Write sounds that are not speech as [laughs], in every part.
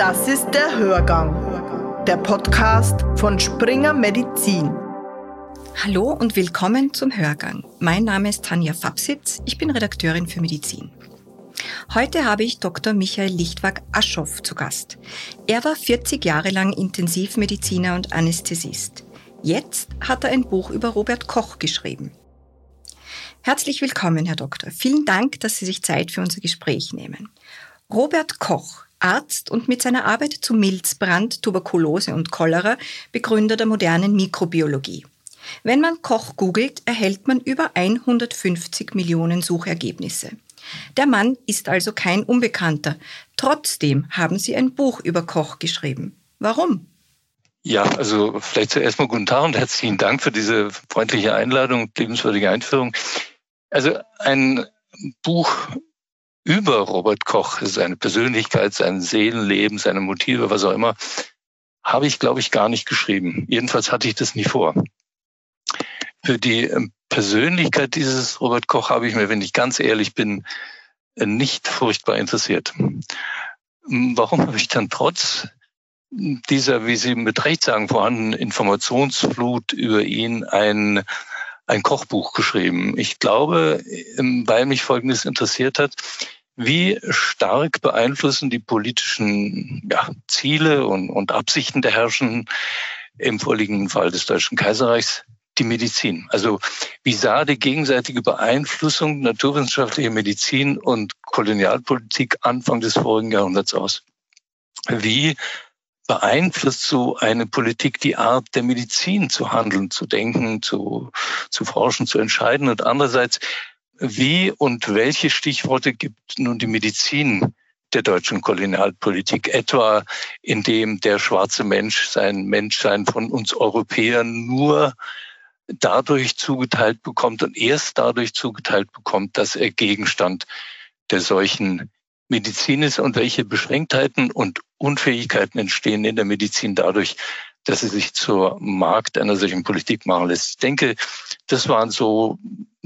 Das ist der Hörgang, der Podcast von Springer Medizin. Hallo und willkommen zum Hörgang. Mein Name ist Tanja Fabsitz, ich bin Redakteurin für Medizin. Heute habe ich Dr. Michael Lichtwag-Aschoff zu Gast. Er war 40 Jahre lang Intensivmediziner und Anästhesist. Jetzt hat er ein Buch über Robert Koch geschrieben. Herzlich willkommen, Herr Doktor. Vielen Dank, dass Sie sich Zeit für unser Gespräch nehmen. Robert Koch Arzt und mit seiner Arbeit zu Milzbrand, Tuberkulose und Cholera Begründer der modernen Mikrobiologie. Wenn man Koch googelt, erhält man über 150 Millionen Suchergebnisse. Der Mann ist also kein Unbekannter. Trotzdem haben Sie ein Buch über Koch geschrieben. Warum? Ja, also vielleicht zuerst mal guten Tag und herzlichen Dank für diese freundliche Einladung und lebenswürdige Einführung. Also ein Buch über Robert Koch, seine Persönlichkeit, sein Seelenleben, seine Motive, was auch immer, habe ich, glaube ich, gar nicht geschrieben. Jedenfalls hatte ich das nie vor. Für die ähm, Persönlichkeit dieses Robert Koch habe ich mir, wenn ich ganz ehrlich bin, nicht furchtbar interessiert. Warum habe ich dann trotz dieser, wie Sie mit Recht sagen, vorhandenen Informationsflut über ihn ein, ein Kochbuch geschrieben? Ich glaube, weil mich Folgendes interessiert hat. Wie stark beeinflussen die politischen ja, Ziele und, und Absichten der Herrschenden im vorliegenden Fall des Deutschen Kaiserreichs die Medizin? Also wie sah die gegenseitige Beeinflussung naturwissenschaftlicher Medizin und Kolonialpolitik Anfang des vorigen Jahrhunderts aus? Wie beeinflusst so eine Politik die Art der Medizin zu handeln, zu denken, zu, zu forschen, zu entscheiden? Und andererseits, wie und welche Stichworte gibt nun die Medizin der deutschen Kolonialpolitik, etwa indem der schwarze Mensch sein Menschsein von uns Europäern nur dadurch zugeteilt bekommt und erst dadurch zugeteilt bekommt, dass er Gegenstand der solchen Medizin ist und welche Beschränktheiten und Unfähigkeiten entstehen in der Medizin dadurch, dass sie sich zur Markt einer solchen Politik machen lässt. Ich denke, das waren so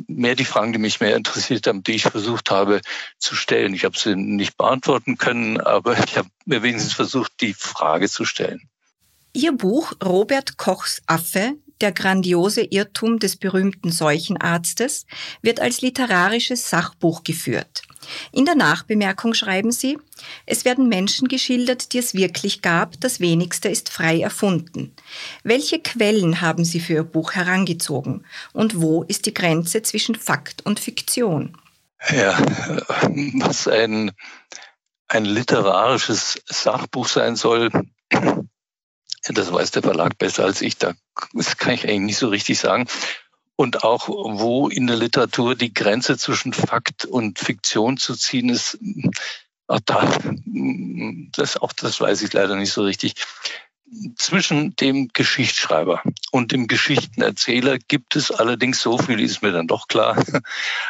mehr die Fragen, die mich mehr interessiert haben, die ich versucht habe zu stellen. Ich habe sie nicht beantworten können, aber [laughs] ich habe mir wenigstens versucht, die Frage zu stellen. Ihr Buch Robert Kochs Affe der grandiose Irrtum des berühmten Seuchenarztes wird als literarisches Sachbuch geführt. In der Nachbemerkung schreiben Sie, es werden Menschen geschildert, die es wirklich gab, das wenigste ist frei erfunden. Welche Quellen haben Sie für Ihr Buch herangezogen und wo ist die Grenze zwischen Fakt und Fiktion? Ja, was ein, ein literarisches Sachbuch sein soll, das weiß der Verlag besser als ich. Da, das kann ich eigentlich nicht so richtig sagen. Und auch, wo in der Literatur die Grenze zwischen Fakt und Fiktion zu ziehen ist, auch da, das, auch das weiß ich leider nicht so richtig. Zwischen dem Geschichtsschreiber und dem Geschichtenerzähler gibt es allerdings, so viel ist mir dann doch klar,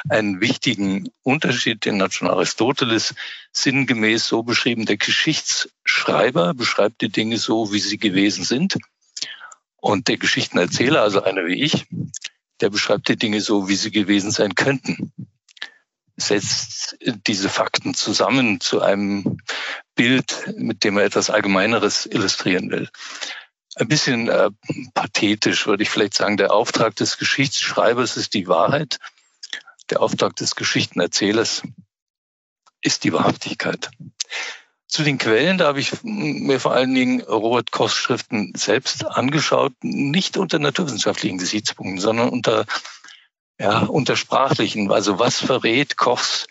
einen wichtigen Unterschied, den hat schon Aristoteles sinngemäß so beschrieben. Der Geschichtsschreiber beschreibt die Dinge so, wie sie gewesen sind. Und der Geschichtenerzähler, also einer wie ich, der beschreibt die Dinge so, wie sie gewesen sein könnten. Setzt diese Fakten zusammen zu einem Bild, mit dem er etwas Allgemeineres illustrieren will. Ein bisschen äh, pathetisch würde ich vielleicht sagen, der Auftrag des Geschichtsschreibers ist die Wahrheit. Der Auftrag des Geschichtenerzählers ist die Wahrhaftigkeit. Zu den Quellen, da habe ich mir vor allen Dingen Robert Kochs Schriften selbst angeschaut, nicht unter naturwissenschaftlichen Gesichtspunkten, sondern unter, ja, unter sprachlichen. Also was verrät Kochs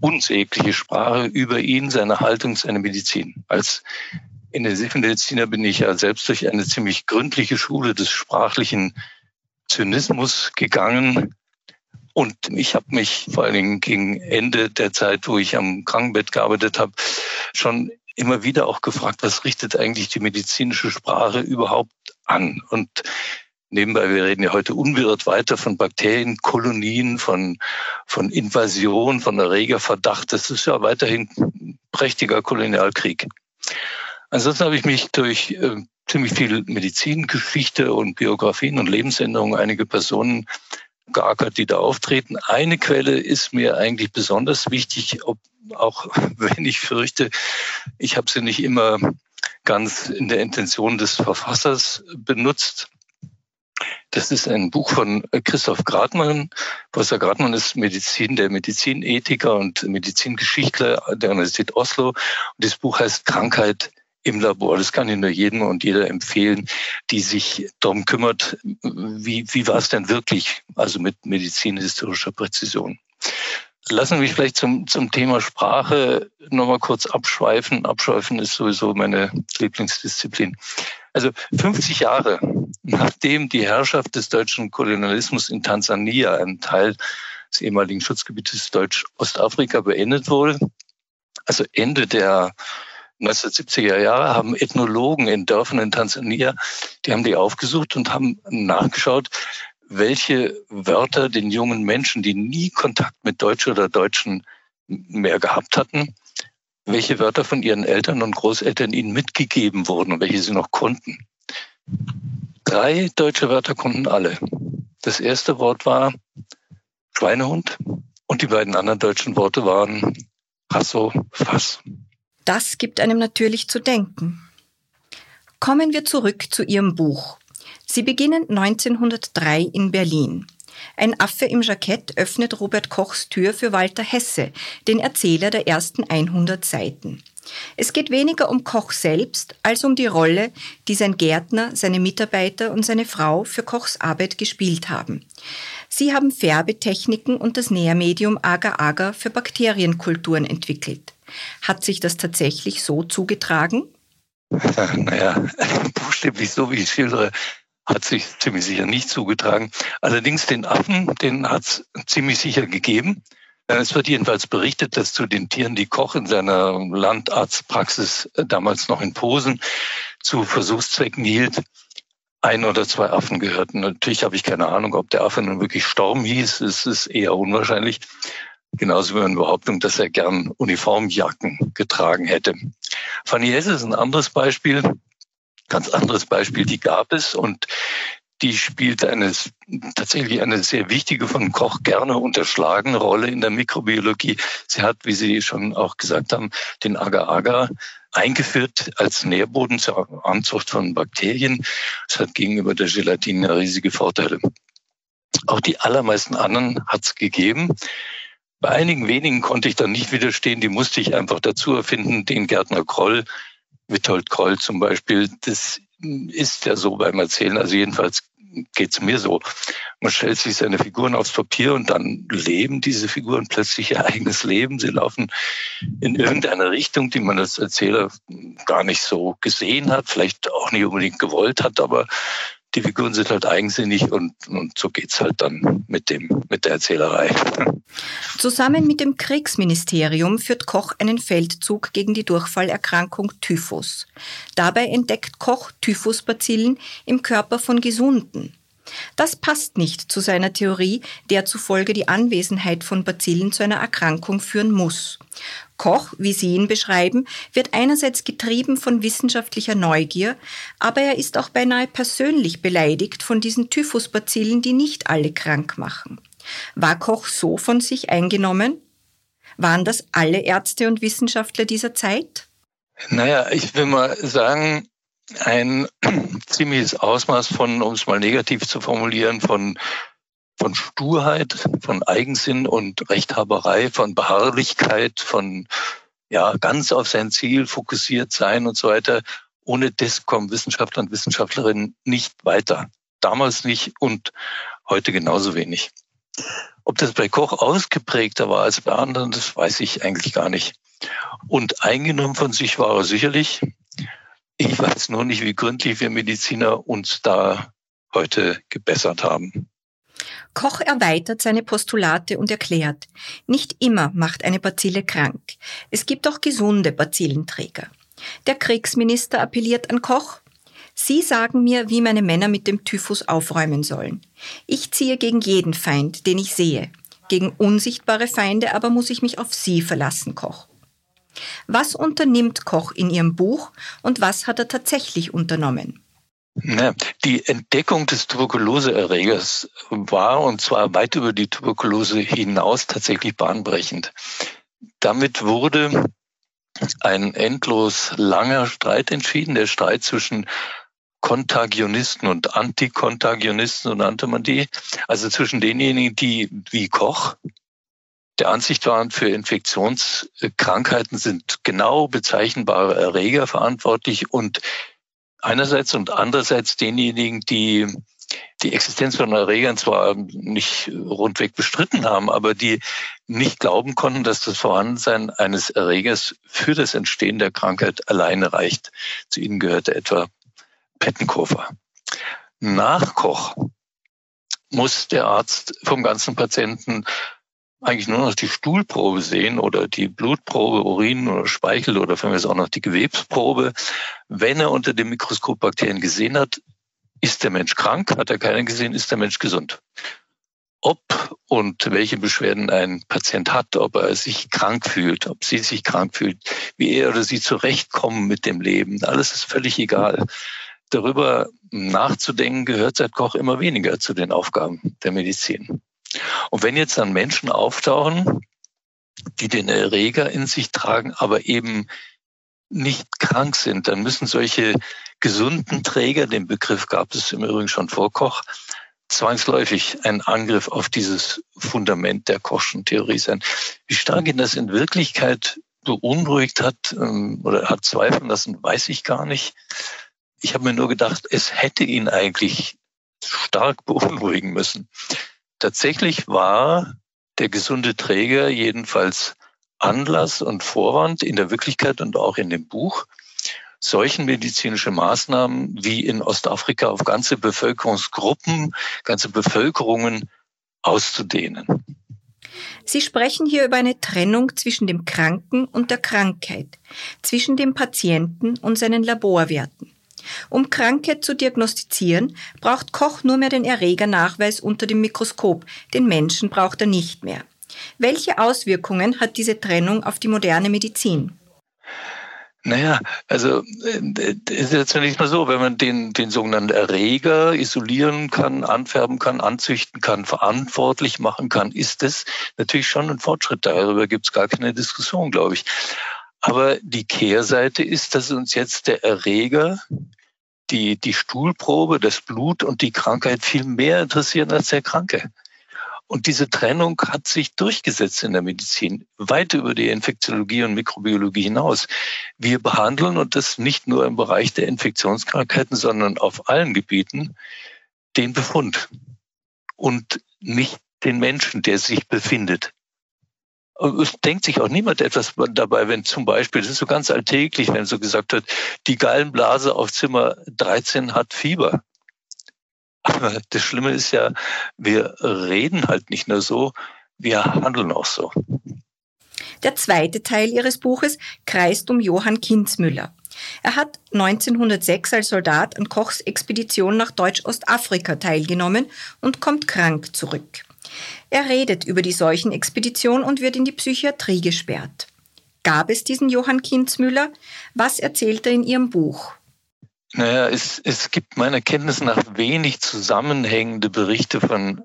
unsägliche Sprache über ihn, seine Haltung, seine Medizin? Als Intensivmediziner bin ich ja selbst durch eine ziemlich gründliche Schule des sprachlichen Zynismus gegangen, und ich habe mich vor allen Dingen gegen Ende der Zeit, wo ich am Krankenbett gearbeitet habe, schon immer wieder auch gefragt, was richtet eigentlich die medizinische Sprache überhaupt an? Und nebenbei, wir reden ja heute unbeirrt weiter von Bakterienkolonien, von, von Invasion, von Erregerverdacht. Das ist ja weiterhin prächtiger Kolonialkrieg. Ansonsten habe ich mich durch äh, ziemlich viel Medizingeschichte und Biografien und Lebensänderungen einige Personen geackert, die da auftreten. Eine Quelle ist mir eigentlich besonders wichtig, ob, auch [laughs] wenn ich fürchte, ich habe sie nicht immer ganz in der Intention des Verfassers benutzt. Das ist ein Buch von Christoph Gradmann. Professor Gradmann ist Medizin, der Medizinethiker und Medizingeschichtler der Universität Oslo. Und das Buch heißt Krankheit im Labor. Das kann ich nur jedem und jeder empfehlen, die sich darum kümmert, wie, wie war es denn wirklich, also mit medizinhistorischer Präzision. Lassen Sie mich vielleicht zum, zum Thema Sprache nochmal kurz abschweifen. Abschweifen ist sowieso meine Lieblingsdisziplin. Also 50 Jahre nachdem die Herrschaft des deutschen Kolonialismus in Tansania, einem Teil des ehemaligen Schutzgebietes Deutsch-Ostafrika, beendet wurde, also Ende der 1970er Jahre haben Ethnologen in Dörfern in Tansania, die haben die aufgesucht und haben nachgeschaut, welche Wörter den jungen Menschen, die nie Kontakt mit Deutsch oder Deutschen mehr gehabt hatten, welche Wörter von ihren Eltern und Großeltern ihnen mitgegeben wurden und welche sie noch konnten. Drei deutsche Wörter konnten alle. Das erste Wort war Schweinehund und die beiden anderen deutschen Worte waren Hasso, Fass. Das gibt einem natürlich zu denken. Kommen wir zurück zu Ihrem Buch. Sie beginnen 1903 in Berlin. Ein Affe im Jackett öffnet Robert Kochs Tür für Walter Hesse, den Erzähler der ersten 100 Seiten. Es geht weniger um Koch selbst als um die Rolle, die sein Gärtner, seine Mitarbeiter und seine Frau für Kochs Arbeit gespielt haben. Sie haben Färbetechniken und das Nährmedium Agar-Agar für Bakterienkulturen entwickelt. Hat sich das tatsächlich so zugetragen? [laughs] Naja, [laughs] buchstäblich so, wie ich schildere, hat sich ziemlich sicher nicht zugetragen. Allerdings den Affen, den hat es ziemlich sicher gegeben. Es wird jedenfalls berichtet, dass zu den Tieren, die Koch in seiner Landarztpraxis äh, damals noch in Posen zu Versuchszwecken hielt, ein oder zwei Affen gehörten. Natürlich habe ich keine Ahnung, ob der Affe nun wirklich Storm hieß. Es ist eher unwahrscheinlich. Genauso wie eine Behauptung, dass er gern Uniformjacken getragen hätte. Fanny Hesse ist ein anderes Beispiel, ganz anderes Beispiel, die gab es und die spielt eine, tatsächlich eine sehr wichtige, von Koch gerne unterschlagene Rolle in der Mikrobiologie. Sie hat, wie Sie schon auch gesagt haben, den Agar-Agar eingeführt als Nährboden zur Anzucht von Bakterien. Es hat gegenüber der Gelatine riesige Vorteile. Auch die allermeisten anderen hat es gegeben. Bei einigen wenigen konnte ich dann nicht widerstehen, die musste ich einfach dazu erfinden. Den Gärtner Kroll, Wittold Kroll zum Beispiel, das ist ja so beim Erzählen. Also jedenfalls geht's mir so. Man stellt sich seine Figuren aufs Papier und dann leben diese Figuren plötzlich ihr eigenes Leben. Sie laufen in irgendeine Richtung, die man als Erzähler gar nicht so gesehen hat, vielleicht auch nicht unbedingt gewollt hat, aber die Figuren sind halt eigensinnig und, und so geht's halt dann mit dem, mit der Erzählerei. Zusammen mit dem Kriegsministerium führt Koch einen Feldzug gegen die Durchfallerkrankung Typhus. Dabei entdeckt Koch Typhusbazillen im Körper von Gesunden. Das passt nicht zu seiner Theorie, der zufolge die Anwesenheit von Bazillen zu einer Erkrankung führen muss. Koch, wie Sie ihn beschreiben, wird einerseits getrieben von wissenschaftlicher Neugier, aber er ist auch beinahe persönlich beleidigt von diesen Typhusbazillen, die nicht alle krank machen. War Koch so von sich eingenommen? Waren das alle Ärzte und Wissenschaftler dieser Zeit? Naja, ich will mal sagen, ein [clears throat] ziemliches Ausmaß von, um es mal negativ zu formulieren, von, von Sturheit, von Eigensinn und Rechthaberei, von Beharrlichkeit, von ja, ganz auf sein Ziel fokussiert sein und so weiter. Ohne das kommen Wissenschaftler und Wissenschaftlerinnen nicht weiter. Damals nicht und heute genauso wenig. Ob das bei Koch ausgeprägter war als bei anderen, das weiß ich eigentlich gar nicht. Und eingenommen von sich war er sicherlich. Ich weiß nur nicht, wie gründlich wir Mediziner uns da heute gebessert haben. Koch erweitert seine Postulate und erklärt, nicht immer macht eine Bazille krank. Es gibt auch gesunde Bazillenträger. Der Kriegsminister appelliert an Koch, Sie sagen mir, wie meine Männer mit dem Typhus aufräumen sollen. Ich ziehe gegen jeden Feind, den ich sehe. Gegen unsichtbare Feinde aber muss ich mich auf Sie verlassen, Koch. Was unternimmt Koch in Ihrem Buch und was hat er tatsächlich unternommen? Die Entdeckung des Tuberkuloseerregers war, und zwar weit über die Tuberkulose hinaus, tatsächlich bahnbrechend. Damit wurde ein endlos langer Streit entschieden, der Streit zwischen Kontagionisten und Antikontagionisten, so nannte man die. Also zwischen denjenigen, die wie Koch der Ansicht waren, für Infektionskrankheiten sind genau bezeichnbare Erreger verantwortlich und einerseits und andererseits denjenigen, die die Existenz von Erregern zwar nicht rundweg bestritten haben, aber die nicht glauben konnten, dass das Vorhandensein eines Erregers für das Entstehen der Krankheit alleine reicht. Zu ihnen gehörte etwa Pettenkofer. Nach Koch muss der Arzt vom ganzen Patienten eigentlich nur noch die Stuhlprobe sehen oder die Blutprobe, Urin oder Speichel oder für mich auch noch die Gewebsprobe. Wenn er unter dem Mikroskop Bakterien gesehen hat, ist der Mensch krank, hat er keine gesehen, ist der Mensch gesund. Ob und welche Beschwerden ein Patient hat, ob er sich krank fühlt, ob sie sich krank fühlt, wie er oder sie zurechtkommen mit dem Leben, alles ist völlig egal. Darüber nachzudenken gehört seit Koch immer weniger zu den Aufgaben der Medizin. Und wenn jetzt dann Menschen auftauchen, die den Erreger in sich tragen, aber eben nicht krank sind, dann müssen solche gesunden Träger, den Begriff gab es im Übrigen schon vor Koch, zwangsläufig ein Angriff auf dieses Fundament der Kochschen Theorie sein. Wie stark ihn das in Wirklichkeit beunruhigt hat ähm, oder hat zweifeln lassen, weiß ich gar nicht. Ich habe mir nur gedacht, es hätte ihn eigentlich stark [laughs] beunruhigen müssen. Tatsächlich war der gesunde Träger jedenfalls Anlass und Vorwand in der Wirklichkeit und auch in dem Buch, solchen medizinische Maßnahmen wie in Ostafrika auf ganze Bevölkerungsgruppen, ganze Bevölkerungen auszudehnen. Sie sprechen hier über eine Trennung zwischen dem Kranken und der Krankheit, zwischen dem Patienten und seinen Laborwerten. Um Krankheit zu diagnostizieren, braucht Koch nur mehr den Erregernachweis unter dem Mikroskop. Den Menschen braucht er nicht mehr. Welche Auswirkungen hat diese Trennung auf die moderne Medizin? Naja, also äh, ist jetzt nicht mal so, wenn man den, den sogenannten Erreger isolieren kann, anfärben kann, anzüchten kann, verantwortlich machen kann, ist das natürlich schon ein Fortschritt. Darüber gibt es gar keine Diskussion, glaube ich. Aber die Kehrseite ist, dass uns jetzt der Erreger, die, die Stuhlprobe, das Blut und die Krankheit viel mehr interessieren als der Kranke. Und diese Trennung hat sich durchgesetzt in der Medizin, weit über die Infektiologie und Mikrobiologie hinaus. Wir behandeln, und das nicht nur im Bereich der Infektionskrankheiten, sondern auf allen Gebieten, den Befund und nicht den Menschen, der sich befindet es denkt sich auch niemand etwas dabei, wenn zum Beispiel, das ist so ganz alltäglich, wenn so gesagt wird, die Gallenblase auf Zimmer 13 hat Fieber. Aber das Schlimme ist ja, wir reden halt nicht nur so, wir handeln auch so. Der zweite Teil Ihres Buches kreist um Johann Kinzmüller. Er hat 1906 als Soldat an Kochs Expedition nach Deutsch-Ostafrika teilgenommen und kommt krank zurück. Er redet über die Seuchenexpedition und wird in die Psychiatrie gesperrt. Gab es diesen Johann Kinzmüller? Was erzählt er in Ihrem Buch? Naja, es, es gibt meiner Kenntnis nach wenig zusammenhängende Berichte von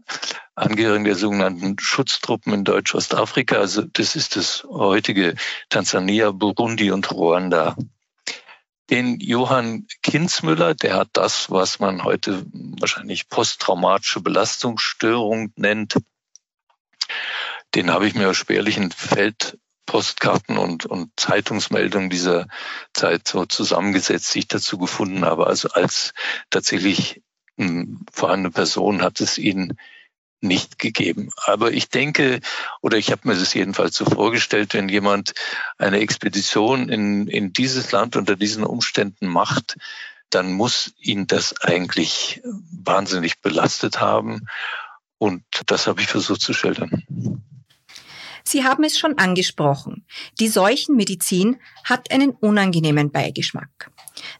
Angehörigen der sogenannten Schutztruppen in Deutsch-Ostafrika. Also das ist das heutige Tansania, Burundi und Ruanda. Den Johann Kinzmüller, der hat das, was man heute wahrscheinlich posttraumatische Belastungsstörung nennt. Den habe ich mir aus spärlichen Feldpostkarten und, und Zeitungsmeldungen dieser Zeit so zusammengesetzt, die ich dazu gefunden habe. Also als tatsächlich vorhandene Person hat es ihn nicht gegeben. Aber ich denke, oder ich habe mir das jedenfalls so vorgestellt, wenn jemand eine Expedition in, in dieses Land unter diesen Umständen macht, dann muss ihn das eigentlich wahnsinnig belastet haben. Und das habe ich versucht zu schildern. Sie haben es schon angesprochen. Die Seuchenmedizin hat einen unangenehmen Beigeschmack.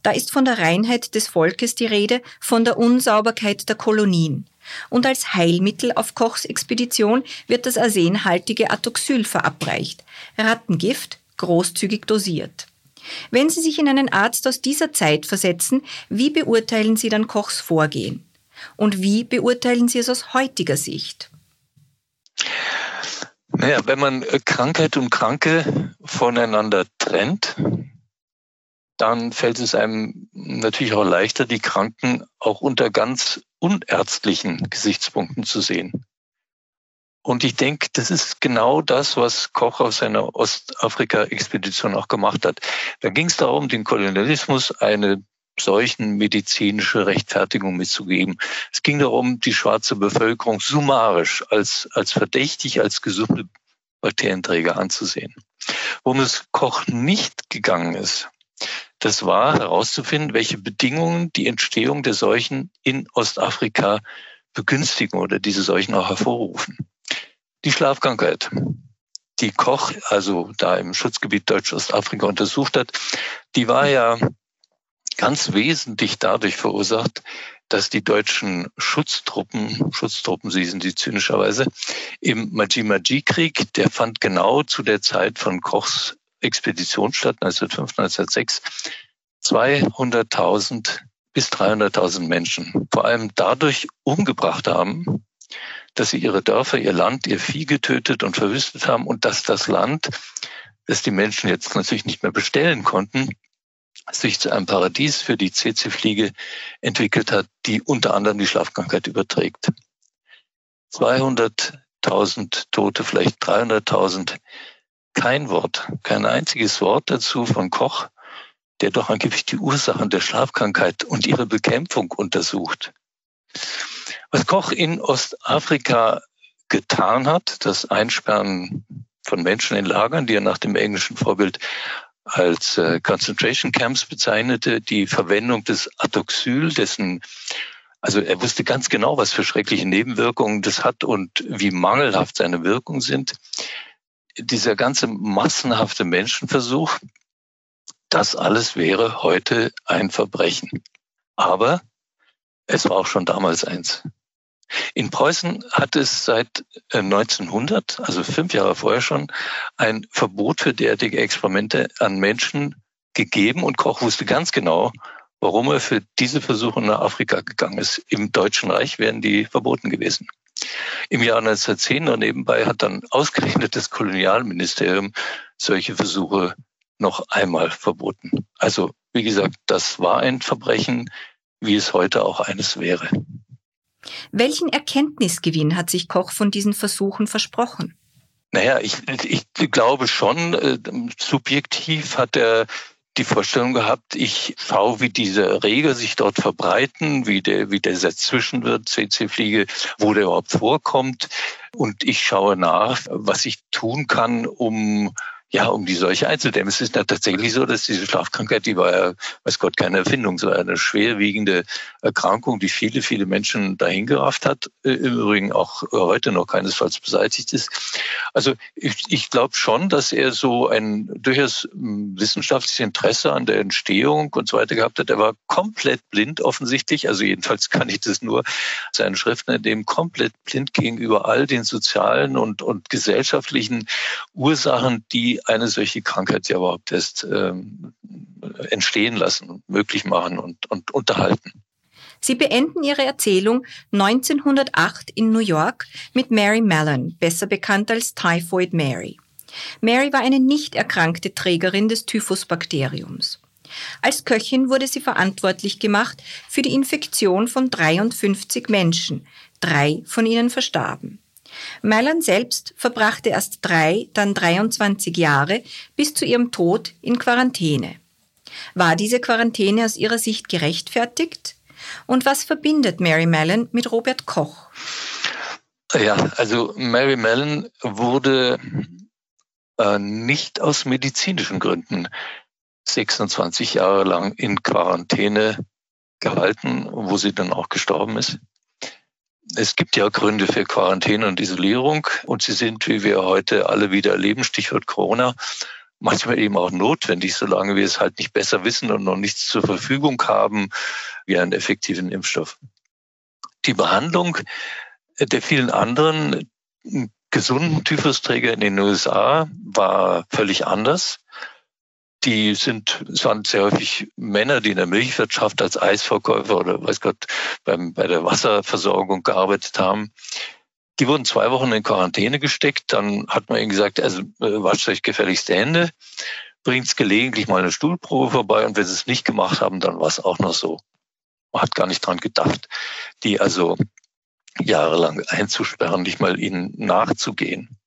Da ist von der Reinheit des Volkes die Rede, von der Unsauberkeit der Kolonien. Und als Heilmittel auf Kochs Expedition wird das arsenhaltige Atoxyl verabreicht, Rattengift, großzügig dosiert. Wenn Sie sich in einen Arzt aus dieser Zeit versetzen, wie beurteilen Sie dann Kochs Vorgehen? Und wie beurteilen Sie es aus heutiger Sicht? Naja, wenn man Krankheit und Kranke voneinander trennt, dann fällt es einem natürlich auch leichter, die Kranken auch unter ganz unärztlichen Gesichtspunkten zu sehen. Und ich denke, das ist genau das, was Koch auf seiner Ostafrika-Expedition auch gemacht hat. Da ging es darum, den Kolonialismus eine solchen medizinische Rechtfertigung mitzugeben. Es ging darum, die schwarze Bevölkerung summarisch als, als verdächtig, als gesunde Bakterienträger anzusehen. Worum es Koch nicht gegangen ist, das war herauszufinden, welche Bedingungen die Entstehung der Seuchen in Ostafrika begünstigen oder diese Seuchen auch hervorrufen. Die Schlafkrankheit, die Koch also da im Schutzgebiet Deutsch-Ostafrika untersucht hat, die war ja ganz wesentlich dadurch verursacht, dass die deutschen Schutztruppen, Schutztruppen sie sind sie zynischerweise, im Maji-Maji-Krieg, der fand genau zu der Zeit von Kochs Expedition statt, 1905, 1906, 200.000 bis 300.000 Menschen vor allem dadurch umgebracht haben, dass sie ihre Dörfer, ihr Land, ihr Vieh getötet und verwüstet haben und dass das Land, das die Menschen jetzt natürlich nicht mehr bestellen konnten, sich zu einem Paradies für die CC-Fliege entwickelt hat, die unter anderem die Schlafkrankheit überträgt. 200.000 Tote, vielleicht 300.000 kein Wort, kein einziges Wort dazu von Koch, der doch angeblich die Ursachen der Schlafkrankheit und ihre Bekämpfung untersucht. Was Koch in Ostafrika getan hat, das Einsperren von Menschen in Lagern, die er nach dem englischen Vorbild als äh, Concentration Camps bezeichnete, die Verwendung des Atoxyl, dessen also er wusste ganz genau, was für schreckliche Nebenwirkungen das hat und wie mangelhaft seine Wirkungen sind dieser ganze massenhafte Menschenversuch, das alles wäre heute ein Verbrechen. Aber es war auch schon damals eins. In Preußen hat es seit 1900, äh, also fünf Jahre vorher schon, ein Verbot für derartige Experimente an Menschen gegeben und Koch wusste ganz genau, warum er für diese Versuche nach Afrika gegangen ist. Im Deutschen Reich wären die verboten gewesen. Im Jahr 1910 noch nebenbei hat dann ausgerechnet das Kolonialministerium solche Versuche noch einmal verboten. Also wie gesagt, das war ein Verbrechen, wie es heute auch eines wäre. Welchen Erkenntnisgewinn hat sich Koch von diesen Versuchen versprochen? Naja, ich, ich glaube schon, äh, subjektiv hat er die Vorstellung gehabt, ich schaue, wie diese Reger sich dort verbreiten, wie der, wie der dazwischen wird, CC-Fliege, wo der überhaupt vorkommt. Und ich schaue nach, was ich tun kann, um ja, um die Seuche einzudämmen. Es ist ja tatsächlich so, dass diese Schlafkrankheit, die war ja, weiß Gott, keine Erfindung, so eine schwerwiegende Erkrankung, die viele, viele Menschen dahingerafft hat, äh, im Übrigen auch heute noch keinesfalls beseitigt ist. Also ich, ich glaube schon, dass er so ein durchaus hm, wissenschaftliches Interesse an der Entstehung und so weiter gehabt hat. Er war komplett blind offensichtlich, also jedenfalls [laughs] kann ich das nur seinen Schriften entnehmen, komplett blind gegenüber all den sozialen und, und gesellschaftlichen Ursachen, die eine solche Krankheit ja überhaupt erst ähm, entstehen lassen, möglich machen und, und unterhalten. Sie beenden Ihre Erzählung 1908 in New York mit Mary Mallon, besser bekannt als Typhoid Mary. Mary war eine nicht erkrankte Trägerin des Typhusbakteriums. Als Köchin wurde sie verantwortlich gemacht für die Infektion von 53 Menschen. Drei von ihnen verstarben. Mailand selbst verbrachte erst drei, dann 23 Jahre bis zu ihrem Tod in Quarantäne. War diese Quarantäne aus Ihrer Sicht gerechtfertigt? Und was verbindet Mary Mellon mit Robert Koch? Ja, also Mary Mellon wurde äh, nicht aus medizinischen Gründen 26 Jahre lang in Quarantäne gehalten, wo sie dann auch gestorben ist. Es gibt ja Gründe für Quarantäne und Isolierung und sie sind, wie wir heute alle wieder erleben, Stichwort Corona, manchmal eben auch notwendig, solange wir es halt nicht besser wissen und noch nichts zur Verfügung haben wie einen effektiven Impfstoff. Die Behandlung der vielen anderen gesunden Typhusträger in den USA war völlig anders. Die sind, es waren sehr häufig Männer, die in der Milchwirtschaft als Eisverkäufer oder weiß Gott beim, bei der Wasserversorgung gearbeitet haben. Die wurden zwei Wochen in Quarantäne gesteckt. Dann hat man ihnen gesagt, also äh, wascht euch gefälligst die Hände, bringt gelegentlich mal eine Stuhlprobe vorbei und wenn sie es nicht gemacht haben, dann war es auch noch so. Man hat gar nicht dran gedacht, die also jahrelang einzusperren, nicht mal ihnen nachzugehen.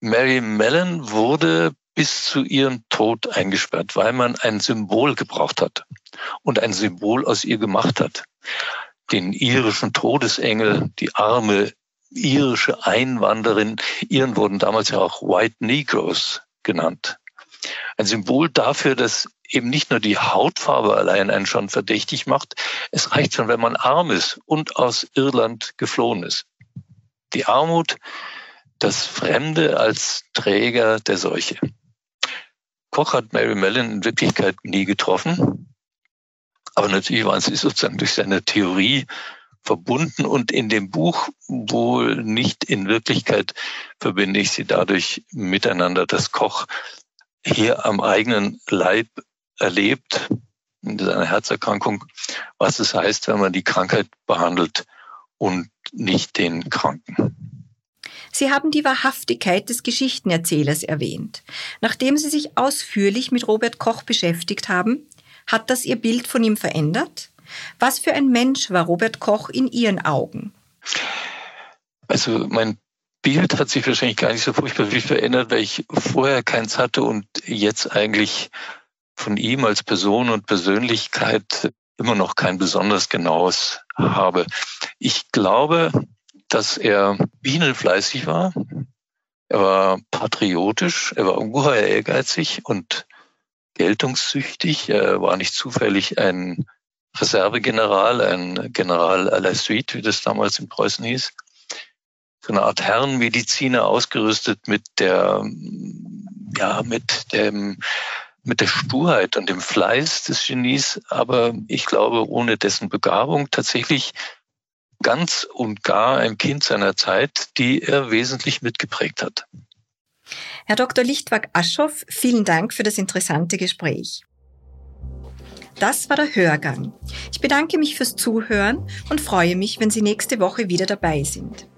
Mary Mellon wurde bis zu ihrem Tod eingesperrt, weil man ein Symbol gebraucht hat und ein Symbol aus ihr gemacht hat. Den irischen Todesengel, die arme irische Einwanderin, ihren wurden damals ja auch White Negroes genannt. Ein Symbol dafür, dass eben nicht nur die Hautfarbe allein einen schon verdächtig macht, es reicht schon, wenn man arm ist und aus Irland geflohen ist. Die Armut, das Fremde als Träger der Seuche. Koch hat Mary Mellon in Wirklichkeit nie getroffen. Aber natürlich waren sie sozusagen durch seine Theorie verbunden und in dem Buch wohl nicht in Wirklichkeit verbinde ich sie dadurch miteinander, dass Koch hier am eigenen Leib erlebt, in seiner Herzerkrankung, was es heißt, wenn man die Krankheit behandelt und nicht den Kranken. Sie haben die Wahrhaftigkeit des Geschichtenerzählers erwähnt. Nachdem Sie sich ausführlich mit Robert Koch beschäftigt haben, hat das Ihr Bild von ihm verändert? Was für ein Mensch war Robert Koch in Ihren Augen? Also mein Bild hat sich wahrscheinlich gar nicht so furchtbar viel verändert, weil ich vorher keins hatte und jetzt eigentlich von ihm als Person und Persönlichkeit immer noch kein besonders genaues habe. Ich glaube, dass er bienenfleißig war. Er war patriotisch, er war ungeheuer ehrgeizig und geltungssüchtig. Er war nicht zufällig ein Reservegeneral, ein General à la suite, wie das damals in Preußen hieß. So eine Art Herrenmediziner ausgerüstet mit der, ja, mit dem, mit der Sturheit und dem Fleiß des Genies, aber ich glaube, ohne dessen Begabung tatsächlich ganz und gar ein Kind seiner Zeit, die er wesentlich mitgeprägt hat. Herr Dr. Lichtwag-Aschoff, vielen Dank für das interessante Gespräch. Das war der Hörgang. Ich bedanke mich fürs Zuhören und freue mich, wenn Sie nächste Woche wieder dabei sind.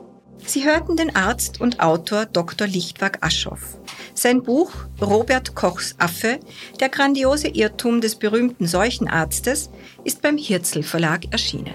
Sie hörten den Arzt und Autor Dr. Lichtwag-Aschoff. Sein Buch Robert Kochs Affe, der grandiose Irrtum des berühmten Seuchenarztes, ist beim Hirzel Verlag erschienen.